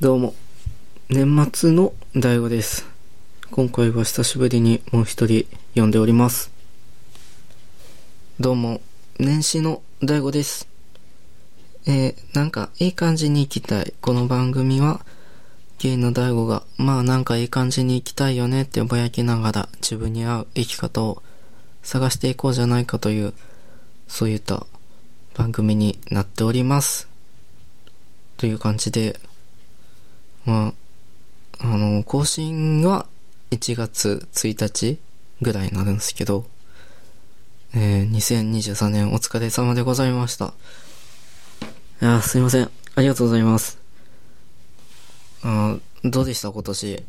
どうも、年末の大悟です。今回は久しぶりにもう一人呼んでおります。どうも、年始の大悟です。えー、なんかいい感じに生きたい。この番組は、ゲイの大悟が、まあなんかいい感じに生きたいよねってぼやきながら自分に合う生き方を探していこうじゃないかという、そういった番組になっております。という感じで、まあ、あの、更新は1月1日ぐらいになるんですけど、えー、2023年お疲れ様でございました。いやーすいません。ありがとうございます。あーどうでした今年？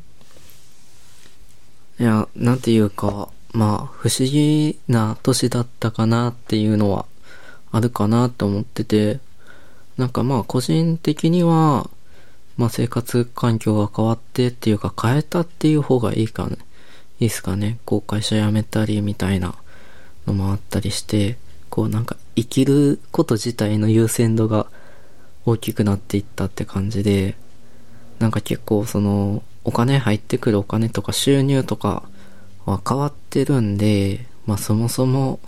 いや、なんていうか、まあ、不思議な年だったかなっていうのはあるかなと思ってて、なんかまあ個人的には、まあ生活環境が変わってっていうか変えたっていう方がいいかね。いいっすかね。こう会社辞めたりみたいなのもあったりして、こうなんか生きること自体の優先度が大きくなっていったって感じで、なんか結構そのお金入ってくるお金とか収入とかは変わってるんで、まあそもそも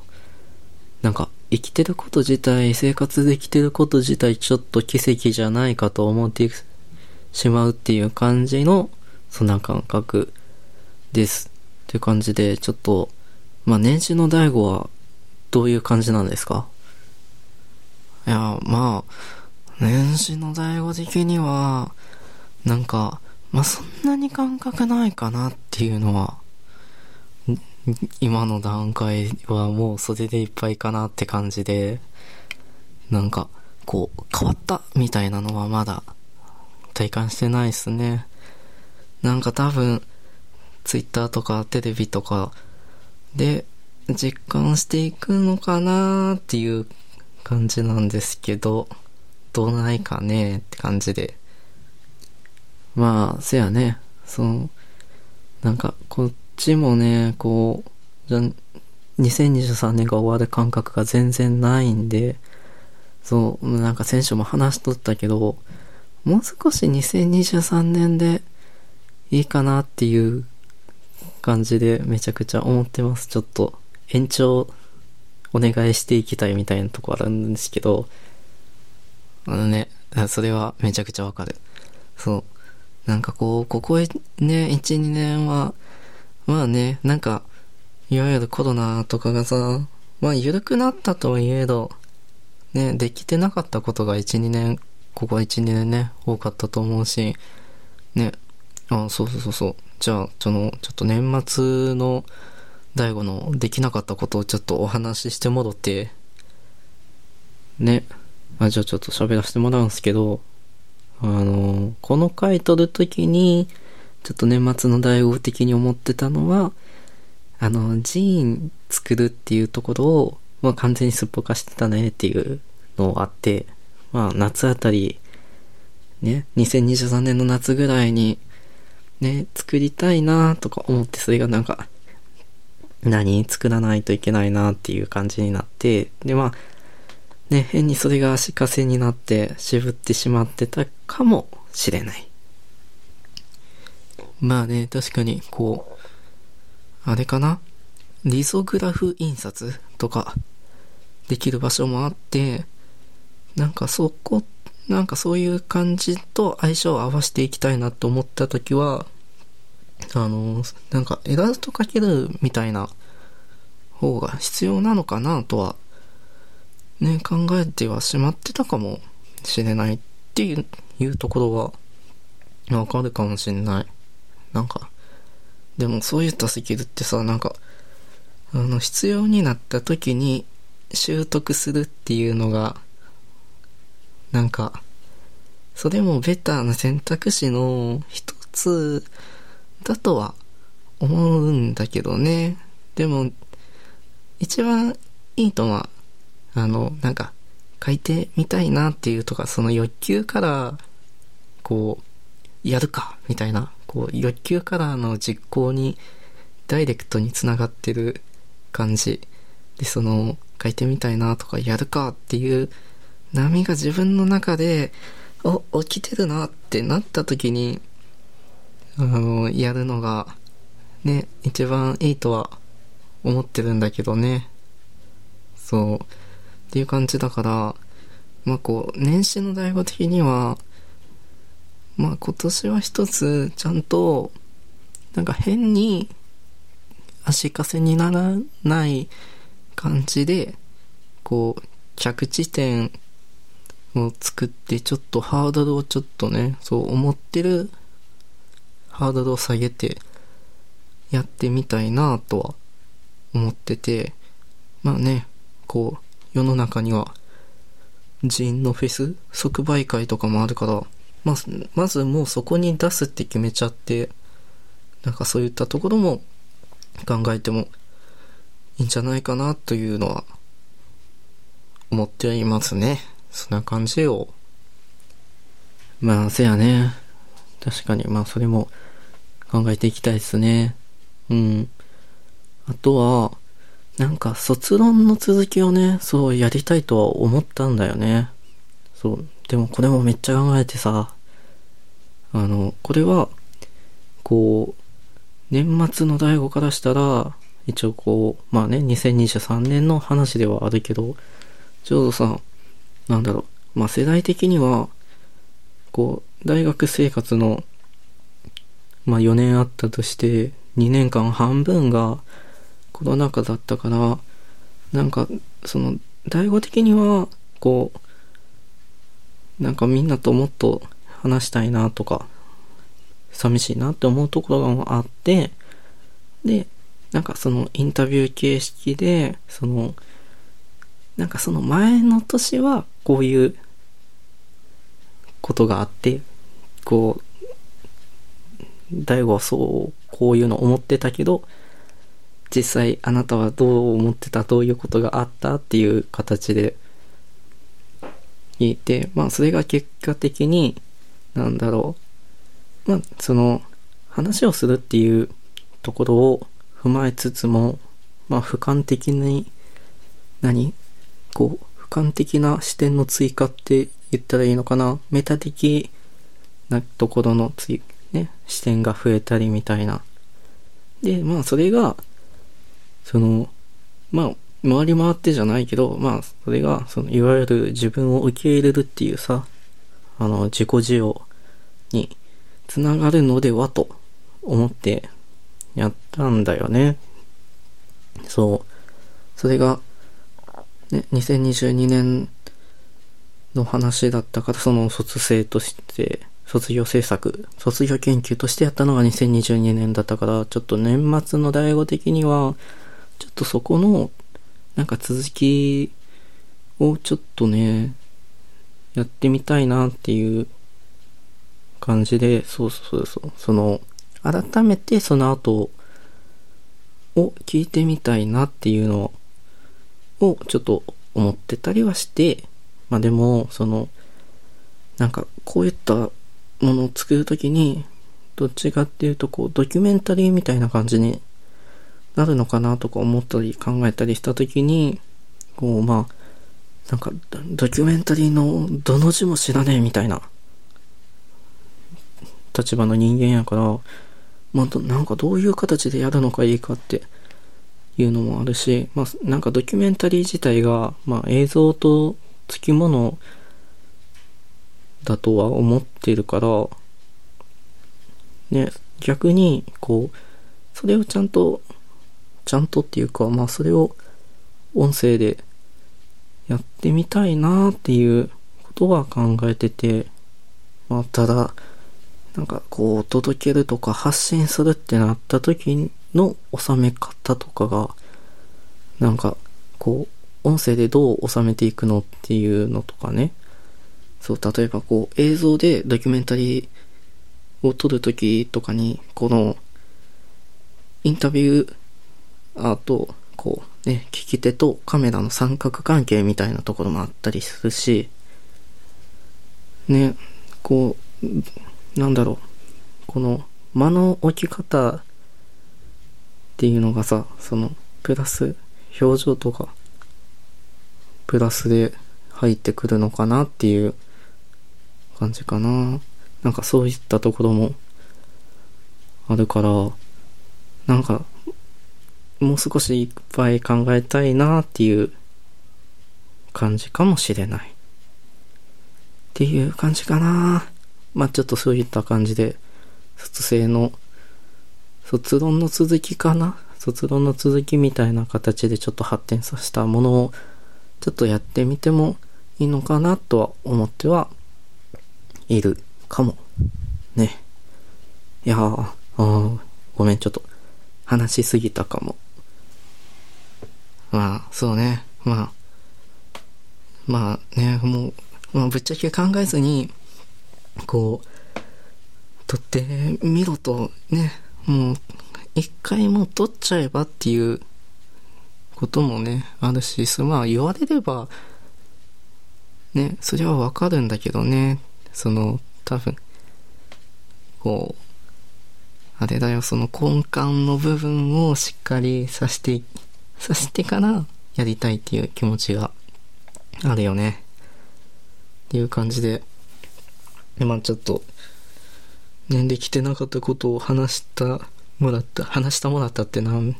なんか生きてること自体、生活できてること自体ちょっと奇跡じゃないかと思ってしまうっていう感じの、そんな感覚です。っていう感じで、ちょっと、まあ年始の大悟はどういう感じなんですか？いや、まあ、年始の大悟的には、なんか、まあそんなに感覚ないかなっていうのは、今の段階はもうそれでいっぱいかなって感じで、なんか、こう、変わったみたいなのはまだ体感してないっすね。なんか多分、ツイッターとかテレビとかで実感していくのかなーっていう感じなんですけど、どうないかねって感じで。まあ、せやね、その、なんか、こっちもね、こう、じゃ、2023年が終わる感覚が全然ないんで、そう、なんか選手も話しとったけど、もう少し2023年でいいかなっていう感じでめちゃくちゃ思ってます。ちょっと延長お願いしていきたいみたいなとこあるんですけど、あのね、それはめちゃくちゃわかる。そう。なんかこう、ここね、1、2年は、まあね、なんか、いわゆるコロナとかがさ、まあ緩くなったとはいえど、ね、できてなかったことが1、2年、ここ1、年ね、多かったと思うし、ね、あ、そうそうそうそう。じゃあ、その、ちょっと年末の大悟のできなかったことをちょっとお話ししてもろって、ね、あ、じゃあちょっと喋らせてもらうんすけど、あの、この回撮るときに、ちょっと年末の大悟的に思ってたのは、あの、ジーン作るっていうところを、まあ完全にすっぽかしてたねっていうのがあって、まあ夏あたり、ね、2023年の夏ぐらいに、ね、作りたいなとか思って、それがなんか、何作らないといけないなっていう感じになって、でまあ、ね、変にそれが足かせになって渋ってしまってたかもしれない。まあね、確かに、こう、あれかな？リゾグラフ印刷とかできる場所もあって、なんかそこ、なんかそういう感じと相性を合わせていきたいなと思った時は、あの、なんかエラストかけるみたいな方が必要なのかなとは、ね、考えてはしまってたかもしれないっていういうところはわかるかもしれない。なんか、でもそういったスキルってさ、なんか、あの、必要になった時に習得するっていうのが、なんか、それもベターな選択肢の一つだとは思うんだけどね。でも、一番いいとは、あの、なんか、書いてみたいなっていうとか、その欲求から、こう、やるか、みたいな、こう、欲求からの実行に、ダイレクトにつながってる感じ。で、その、書いてみたいなとか、やるかっていう波が自分の中でお、起きてるなってなった時に、あの、やるのが、ね、一番いいとは思ってるんだけどね。そう。っていう感じだから、まあこう、年始の大悟的には、まあ今年は一つ、ちゃんと、なんか変に足かせにならない感じで、こう、着地点を作って、ちょっとハードルをちょっとね、そう思ってるハードルを下げてやってみたいなとは思ってて、まあね、こう、世の中には人のフェス即売会とかもあるから、まず、まずもうそこに出すって決めちゃって、なんかそういったところも考えてもいいんじゃないかなというのは思っていますね。そんな感じを。まあ、せやね。確かに、まあそれも考えていきたいですね。うん。あとは、なんか卒論の続きをね、そうやりたいとは思ったんだよね。そう。でもこれもめっちゃ考えてさ、あの、これは、こう、年末の大悟からしたら、一応こう、まあね、2023年の話ではあるけど、ちょうどさ、なんだろう、まあ世代的には、こう、大学生活の、まあ4年あったとして、2年間半分がコロナ禍だったから、なんか、その、大悟的には、こう、なんかみんなともっと話したいなとか、寂しいなって思うところがあって、で、なんかそのインタビュー形式で、その、なんかその前の年はこういうことがあって、こう、大悟はそう、こういうの思ってたけど、実際あなたはどう思ってた、どういうことがあったっていう形で言って、まあそれが結果的に、なんだろう。まあその話をするっていうところを踏まえつつも、まあ俯瞰的に、何？こう、俯瞰的な視点の追加って言ったらいいのかな？メタ的なところの追、ね、視点が増えたりみたいな。で、まあそれが、その、まあ、回り回ってじゃないけど、まあ、それが、その、いわゆる自分を受け入れるっていうさ、あの、自己需要につながるのではと思ってやったんだよね。そう。それが、ね、2022年の話だったから、その卒生として、卒業制作、卒業研究としてやったのが2022年だったから、ちょっと年末の大悟的には、ちょっとそこの、なんか続きをちょっとね、やってみたいなっていう感じで、そうそうそう、その、改めてその後を聞いてみたいなっていうのををちょっと思ってたりはして、まあでも、その、なんかこういったものを作るときに、どっちかっていうとこうドキュメンタリーみたいな感じになるのかなとか思ったり考えたりしたときに、こう、まあ、なんか、ドキュメンタリーのどの字も知らねえみたいな立場の人間やから、まあ、なんかどういう形でやるのがいいかっていうのもあるし、まあ、なんかドキュメンタリー自体が、まあ、映像と付き物だとは思ってるから、ね、逆に、こう、それをちゃんとちゃんとっていうか、まあそれを音声でやってみたいなっていうことは考えてて、まあただ、なんかこう届けるとか発信するってなった時にの収め方とかが、なんかこう音声でどう収めていくのっていうのとかね。そう、例えばこう映像でドキュメンタリーを撮るときとかに、このインタビューあと、こうね、聞き手とカメラの三角関係みたいなところもあったりするし、ね、こう、なんだろう、この間の置き方っていうのがさ、その、プラス、表情とか、プラスで入ってくるのかなっていう感じかな。なんかそういったところもあるから、なんか、もう少しいっぱい考えたいなっていう感じかもしれない。っていう感じかな。まあちょっとそういった感じで、卒生の、卒論の続きかな？卒論の続きみたいな形でちょっと発展させたものを、ちょっとやってみてもいいのかなとは思ってはいるかも。ね。いやー、あごめん、ちょっと話しすぎたかも。まあ、そうね。まあ、まあね、もう、まあ、ぶっちゃけ考えずに、こう、撮ってみろとね、もう、一回もう撮っちゃえばっていうこともね、あるし、まあ言われれば、ね、それはわかるんだけどね、その、多分、こう、あれだよ、その根幹の部分をしっかりさして、さしてからやりたいっていう気持ちがあるよね。っていう感じでで、まあちょっと、ね、できてなかったことを話したもらった、話したもらったってなん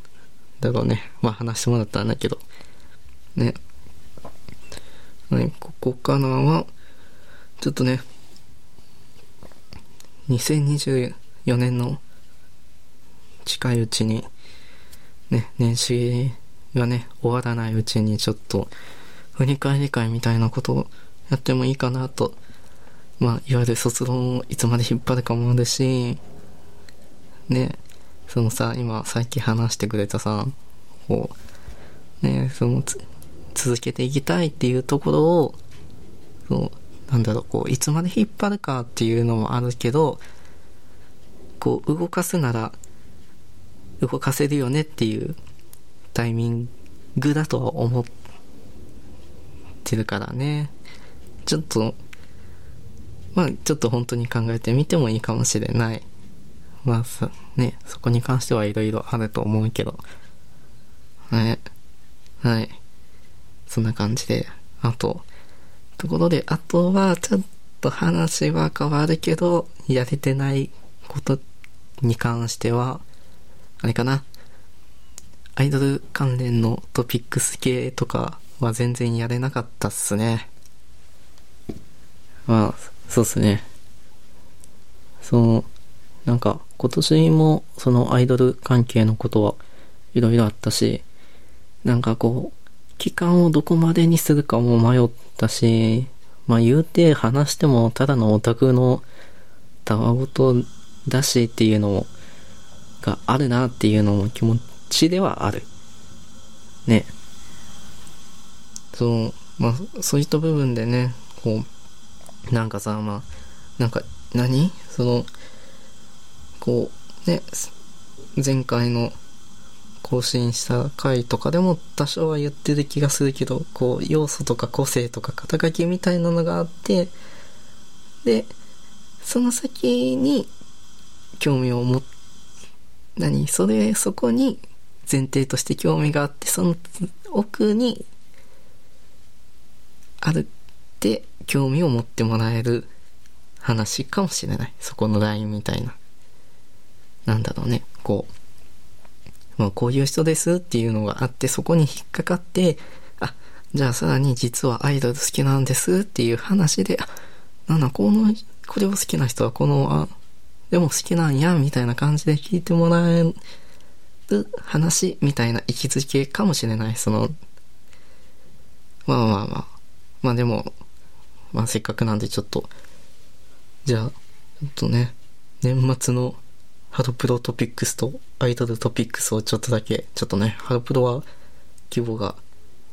だろうね。まあ話してもらったんだけど。ね。ねここからは、ちょっとね、2024年の近いうちに、ね、年始がね、終わらないうちにちょっと、振り返り会みたいなことをやってもいいかなと、まあ、いわゆる卒論をいつまで引っ張るかもあるし、ね、そのさ、今、さっき話してくれたさ、こう、ね、その続けていきたいっていうところを、そう、なんだろう、こう、いつまで引っ張るかっていうのもあるけど、こう、動かすなら、動かせるよねっていうタイミングだとは思ってるからね。ちょっと、まあちょっと本当に考えてみてもいいかもしれない。まあさ、ね、そこに関してはいろいろあると思うけど。はい。はい。そんな感じで。あと、ところで、あとはちょっと話は変わるけど、やれてないことに関しては、あれかな。アイドル関連のトピックス系とかは全然やれなかったっすね。まあ、そうっすね。その、なんか今年もそのアイドル関係のことはいろいろあったし、なんかこう、期間をどこまでにするかも迷ったし、まあ言うて話してもただのオタクのたわごとだしっていうのもがあるなっていうのも気持ちではある。ね。そう、まあ、そういった部分でね、こう、なんかさ、まあ、なんか、何？その、こう、ね、前回の更新した回とかでも多少は言ってる気がするけど、こう、要素とか個性とか肩書きみたいなのがあって、で、その先に興味を持っ何？それ、そこに前提として興味があって、その奥にあるって興味を持ってもらえる話かもしれない。そこのラインみたいな。なんだろうね。こう、まあ、こういう人ですっていうのがあって、そこに引っかかって、あ、じゃあさらに実はアイドル好きなんですっていう話で、あ、なんだ、この、これを好きな人はこの、あ、でも好きなんや、みたいな感じで聞いてもらえる話みたいな位置づけかもしれない。その、まあまあまあ。まあでも、まあせっかくなんでちょっと、じゃあ、ちょっとね、年末のハロプロトピックスとアイドルトピックスをちょっとだけ、ちょっとね、ハロプロは規模が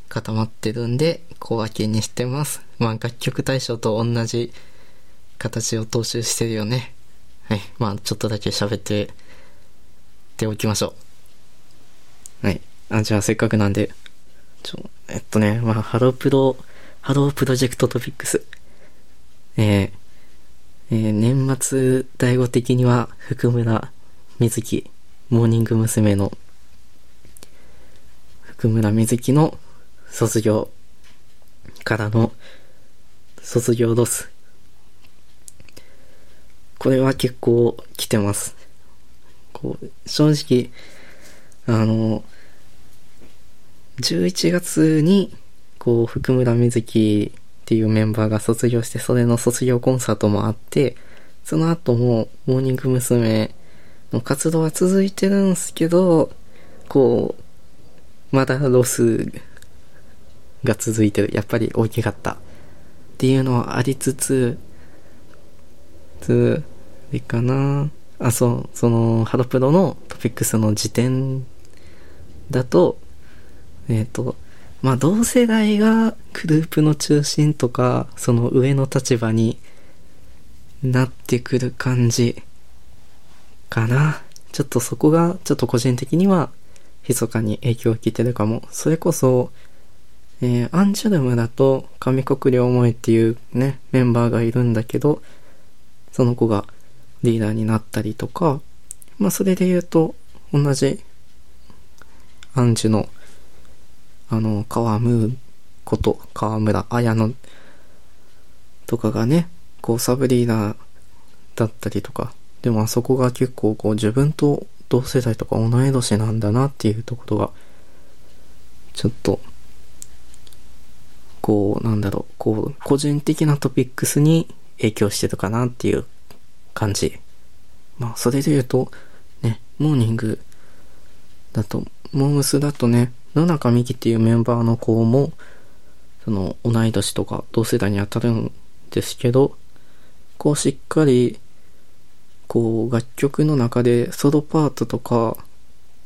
固まってるんで、小分けにしてます。まあ楽曲大賞と同じ形を踏襲してるよね。はい。まあ、ちょっとだけ喋ってておきましょう。はい。あ、じゃあせっかくなんで、ちょ、えっとね、まあ、ハロプロ、ハロープロジェクトトピックス。えー、えー、年末第5的には、福村瑞希、モーニング娘。の、福村瑞希の卒業からの卒業ロスこれは結構来てます。こう、正直、あの、11月に、こう、福村瑞希っていうメンバーが卒業して、それの卒業コンサートもあって、その後も、モーニング娘。の活動は続いてるんすけど、こう、まだロスが続いてる。やっぱり大きかった。っていうのはありつつ、つ、あれかな。あ、そう、その、ハロプロのトピックスの時点だと、えっ、と、まあ、同世代がグループの中心とか、その上の立場になってくる感じかな。ちょっとそこが、ちょっと個人的には、密かに影響を受けてるかも。それこそ、えーアンジュルムだと、上国領萌っていうね、メンバーがいるんだけど、その子がリーダーになったりとか、まあそれで言うと、同じ、アンジュの、あの、川ムーこと、川村彩乃とかがね、こうサブリーダーだったりとか、でもあそこが結構こう自分と同世代とか同い年なんだなっていうところが、ちょっと、こう、なんだろう、こう、個人的なトピックスに影響してるかなっていう感じ。まあ、それで言うと、ね、モーニングだと、モームスだとね、野中美希っていうメンバーの子も、その、同い年とか同世代に当たるんですけど、こう、しっかり、こう、楽曲の中でソロパートとか、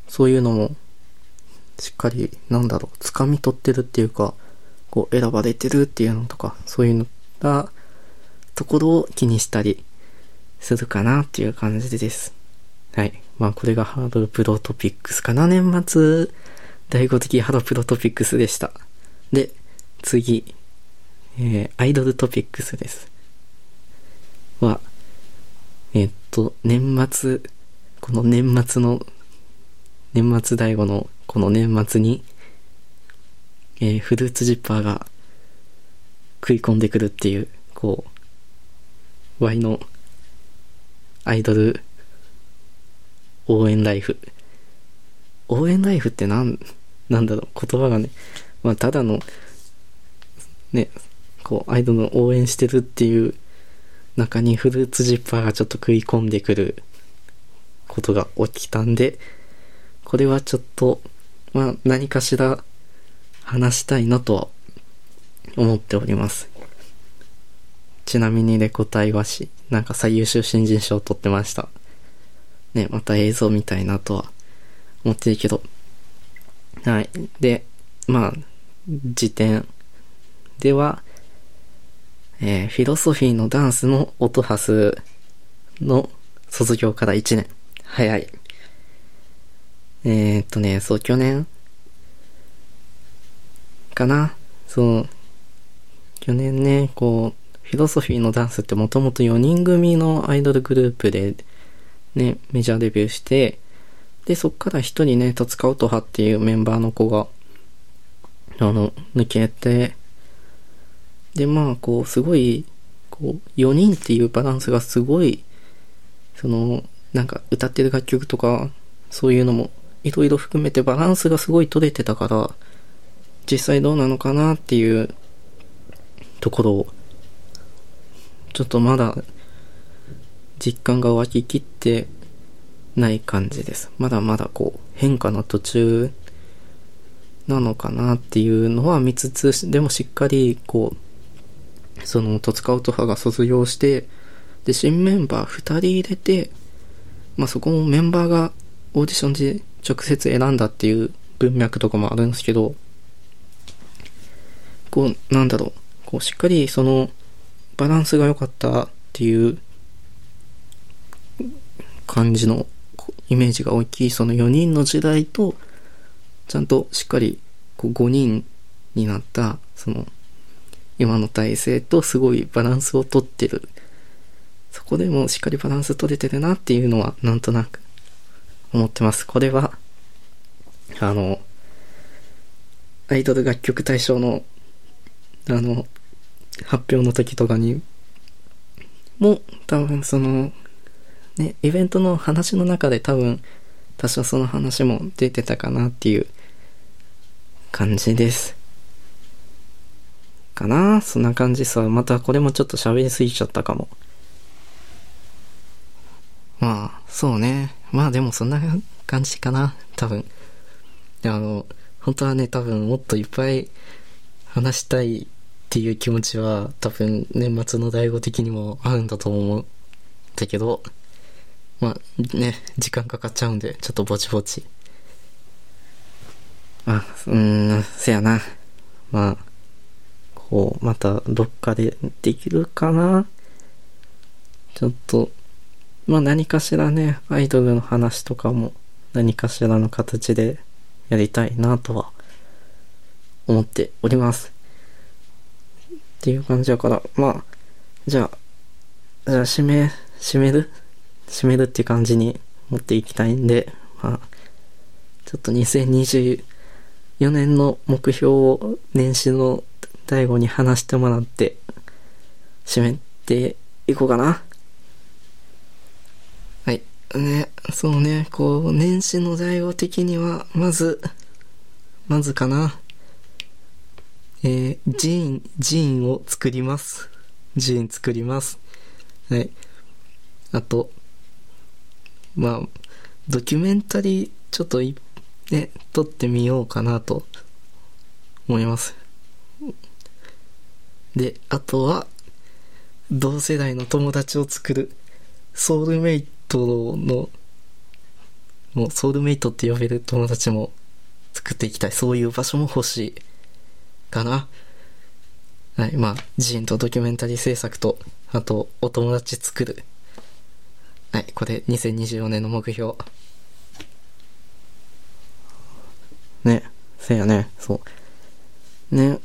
そういうのも、しっかり、なんだろう、掴み取ってるっていうか、こう、選ばれてるっていうのとか、そういうのが、ところを気にしたりするかなっていう感じです。はい。まあこれがハードルプロトピックスかな。年末、第5的ハードプロトピックスでした。で、次、えー、アイドルトピックスです。は、えっと、年末、この年末の、年末第5のこの年末に、えーフルーツジッパーが食い込んでくるっていう、こう、ワイのアイドル応援ライフ。応援ライフってなん、なんだろう、言葉がね、まあ、ただの、ね、こう、アイドルの応援してるっていう中にフルーツジッパーがちょっと食い込んでくることが起きたんで、これはちょっと、まあ、何かしら話したいなとは思っております。ちなみにレコ大和紙、なんか最優秀新人賞を取ってました。ね、また映像見たいなとは思ってるけど。はい。で、まあ、時点では、えーフィロソフィーのダンスの音ハスの卒業から1年。早い。えー、っとね、そう、去年かな？そう、去年ね、こう、フィロソフィーのダンスってもともと4人組のアイドルグループで、ね、メジャーデビューして、で、そっから一人ね、戸塚音羽っていうメンバーの子が、あの、抜けて、で、まあ、こう、すごい、こう、4人っていうバランスがすごい、その、なんか、歌ってる楽曲とか、そういうのも、いろいろ含めてバランスがすごい取れてたから、実際どうなのかなっていうところを、ちょっとまだ実感が湧ききってない感じです。まだまだこう変化の途中なのかなっていうのは見つつ、でもしっかりこう、その戸塚音羽が卒業して、で、新メンバー2人入れて、まあそこもメンバーがオーディションで直接選んだっていう文脈とかもあるんですけど、こう、なんだろう、こう、しっかりその、バランスが良かったっていう感じのイメージが大きい、その4人の時代と、ちゃんとしっかりこう5人になった、その、今の体制とすごいバランスをとってる。そこでもしっかりバランス取れてるなっていうのは、なんとなく思ってます。これは、あの、アイドル楽曲大賞のあの、発表の時とかに、も、多分その、ね、イベントの話の中で多分、多少その話も出てたかなっていう感じです。かな？そんな感じさ。またこれもちょっと喋りすぎちゃったかも。まあ、そうね。まあでもそんな感じかな。多分。あの、本当はね、多分もっといっぱい話したいっていう気持ちは多分年末の大悟的にもあるんだと思うん。だけど、まあね、時間かかっちゃうんで、ちょっとぼちぼち。あ、うん、せやな。まあ、こう、またどっかでできるかなちょっと、まあ何かしらね、アイドルの話とかも何かしらの形でやりたいなとは思っております。っていう感じだから、まあ、じゃあ、じゃあ締め、締める締めるっていう感じに持っていきたいんで、まあ、ちょっと2024年の目標を年始の最後に話してもらって、締めていこうかな。はい。ね、そうね、こう、年始の大悟的には、まず、まずかな。えー、ジーン、ジーンを作ります。ジーン作ります。はい。あと、まあ、ドキュメンタリー、ちょっとい、ね、撮ってみようかなと思います。で、あとは、同世代の友達を作る、ソウルメイトの、もうソウルメイトって呼べる友達も作っていきたい。そういう場所も欲しい。かな。はい、まあ、ジーンとドキュメンタリー制作と、あと、お友達作る。はい、これ、2024年の目標。ね、せやね、そう。ね、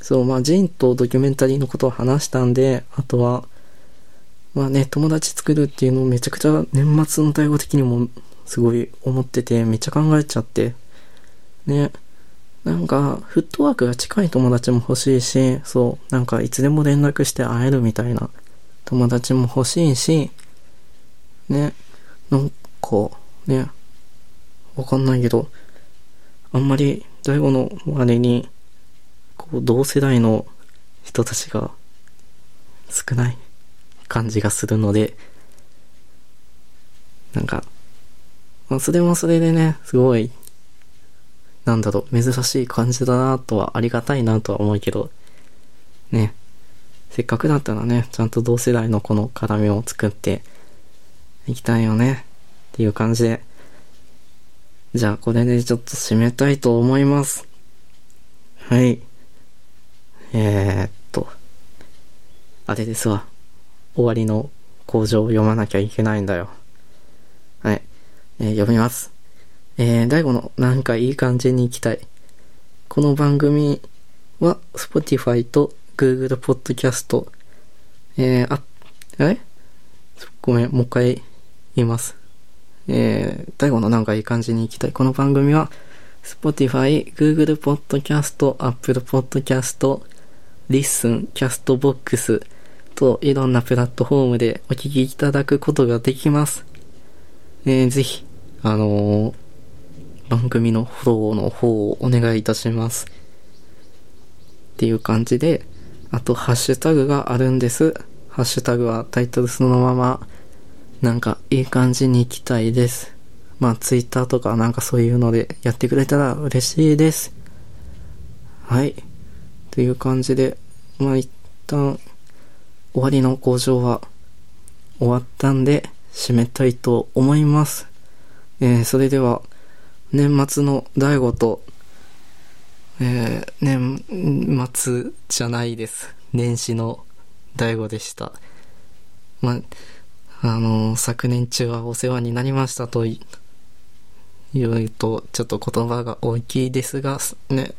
そう、まあ、ジンとドキュメンタリーのことを話したんで、あとは、まあね、友達作るっていうのをめちゃくちゃ年末の対応的にもすごい思ってて、めっちゃ考えちゃって、ね、なんか、フットワークが近い友達も欲しいし、そう、なんかいつでも連絡して会えるみたいな友達も欲しいし、ね、なんか、ね、わかんないけど、あんまり、大悟の周りに、こう、同世代の人たちが少ない感じがするので、なんか、まあ、それもそれでね、すごい、なんだろう、珍しい感じだなとは、ありがたいなとは思うけど、ね、せっかくだったらね、ちゃんと同世代のこの絡みを作っていきたいよね、っていう感じで、じゃあこれでちょっと締めたいと思います。はい。えー、っと、あれですわ。終わりの工場を読まなきゃいけないんだよ。はい。えー、読みます。えー、第5のなんかいい感じに行きたい。この番組は Spotify と Google Podcast、えー、あ、え？ごめん、もう一回います。えー、第5のなんかいい感じに行きたい。この番組は Spotify、Google Podcast、Apple Podcast、Listen、Castbox といろんなプラットフォームでお聞きいただくことができます。えー、ぜひ、あのー、番組のフォローの方をお願いいたします。っていう感じで、あと、ハッシュタグがあるんです。ハッシュタグはタイトルそのまま、なんかいい感じに行きたいです。まあ、ツイッターとかなんかそういうのでやってくれたら嬉しいです。はい。という感じで、まあ一旦終わりの工場は終わったんで締めたいと思います。えー、それでは年末の大悟と、えー、年末じゃないです。年始の大悟でした。まあ、あの、昨年中はお世話になりましたと言うと、ちょっと言葉が大きいですが、ね、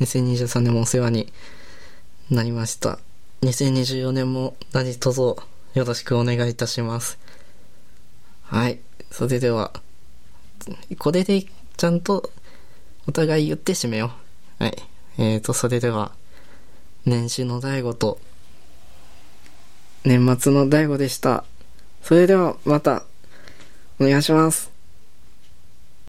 2023年もお世話になりました。2024年も何卒よろしくお願いいたします。はい。それでは、これでちゃんとお互い言って締めよう。はい。えーと、それでは、年始の大悟と、年末の大悟でした。それではまた、お願いします。